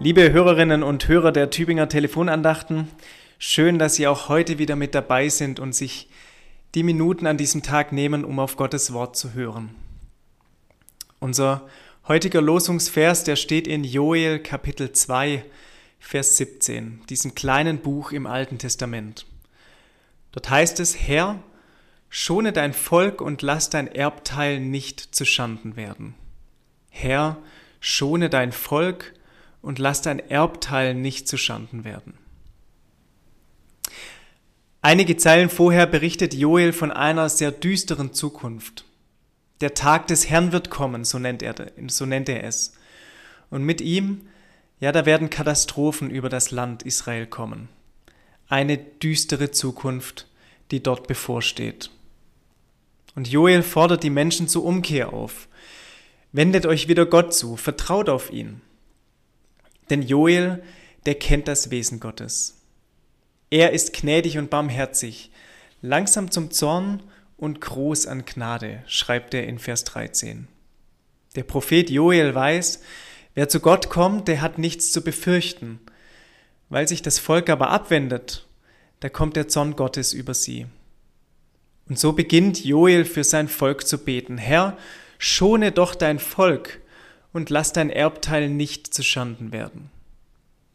Liebe Hörerinnen und Hörer der Tübinger Telefonandachten, schön, dass Sie auch heute wieder mit dabei sind und sich die Minuten an diesem Tag nehmen, um auf Gottes Wort zu hören. Unser heutiger Losungsvers, der steht in Joel Kapitel 2, Vers 17, diesem kleinen Buch im Alten Testament. Dort heißt es, Herr, schone dein Volk und lass dein Erbteil nicht zu Schanden werden. Herr, schone dein Volk und lass dein Erbteil nicht zu Schanden werden. Einige Zeilen vorher berichtet Joel von einer sehr düsteren Zukunft. Der Tag des Herrn wird kommen, so nennt er, so nennt er es. Und mit ihm, ja, da werden Katastrophen über das Land Israel kommen. Eine düstere Zukunft, die dort bevorsteht. Und Joel fordert die Menschen zur Umkehr auf. Wendet euch wieder Gott zu, vertraut auf ihn. Denn Joel, der kennt das Wesen Gottes. Er ist gnädig und barmherzig, langsam zum Zorn und groß an Gnade, schreibt er in Vers 13. Der Prophet Joel weiß, wer zu Gott kommt, der hat nichts zu befürchten. Weil sich das Volk aber abwendet, da kommt der Zorn Gottes über sie. Und so beginnt Joel für sein Volk zu beten. Herr, schone doch dein Volk und lass dein Erbteil nicht zu Schanden werden.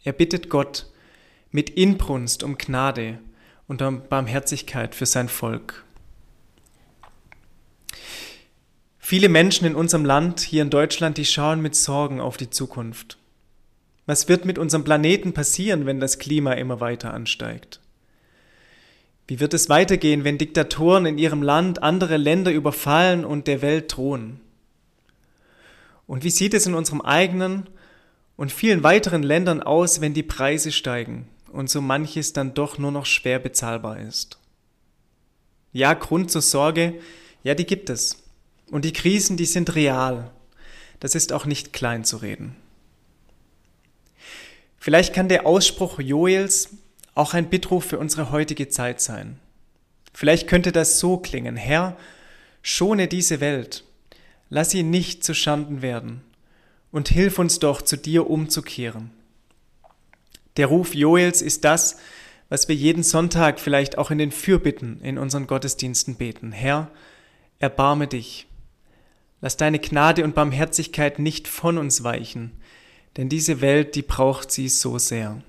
Er bittet Gott mit Inbrunst um Gnade und um Barmherzigkeit für sein Volk. Viele Menschen in unserem Land, hier in Deutschland, die schauen mit Sorgen auf die Zukunft. Was wird mit unserem Planeten passieren, wenn das Klima immer weiter ansteigt? Wie wird es weitergehen, wenn Diktatoren in ihrem Land andere Länder überfallen und der Welt drohen? Und wie sieht es in unserem eigenen und vielen weiteren Ländern aus, wenn die Preise steigen und so manches dann doch nur noch schwer bezahlbar ist? Ja, Grund zur Sorge, ja, die gibt es. Und die Krisen, die sind real. Das ist auch nicht klein zu reden. Vielleicht kann der Ausspruch Joels auch ein Bittruf für unsere heutige Zeit sein. Vielleicht könnte das so klingen, Herr, schone diese Welt lass sie nicht zu Schanden werden und hilf uns doch, zu dir umzukehren. Der Ruf Joels ist das, was wir jeden Sonntag vielleicht auch in den Fürbitten in unseren Gottesdiensten beten. Herr, erbarme dich. Lass deine Gnade und Barmherzigkeit nicht von uns weichen, denn diese Welt, die braucht sie so sehr.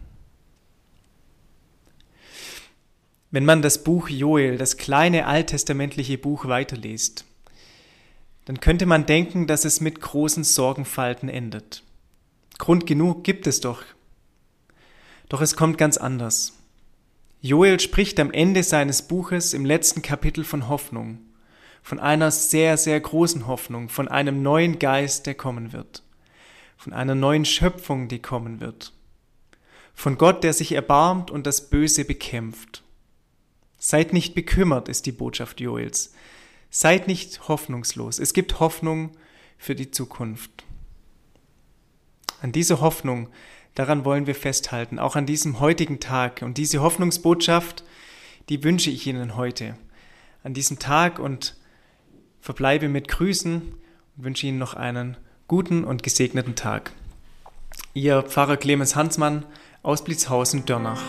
Wenn man das Buch Joel, das kleine alttestamentliche Buch weiterliest, dann könnte man denken, dass es mit großen Sorgenfalten endet. Grund genug gibt es doch. Doch es kommt ganz anders. Joel spricht am Ende seines Buches im letzten Kapitel von Hoffnung, von einer sehr, sehr großen Hoffnung, von einem neuen Geist, der kommen wird, von einer neuen Schöpfung, die kommen wird, von Gott, der sich erbarmt und das Böse bekämpft. Seid nicht bekümmert, ist die Botschaft Joels, Seid nicht hoffnungslos. Es gibt Hoffnung für die Zukunft. An diese Hoffnung, daran wollen wir festhalten, auch an diesem heutigen Tag. Und diese Hoffnungsbotschaft, die wünsche ich Ihnen heute, an diesem Tag und verbleibe mit Grüßen und wünsche Ihnen noch einen guten und gesegneten Tag. Ihr Pfarrer Clemens Hansmann aus Blitzhausen-Dörnach.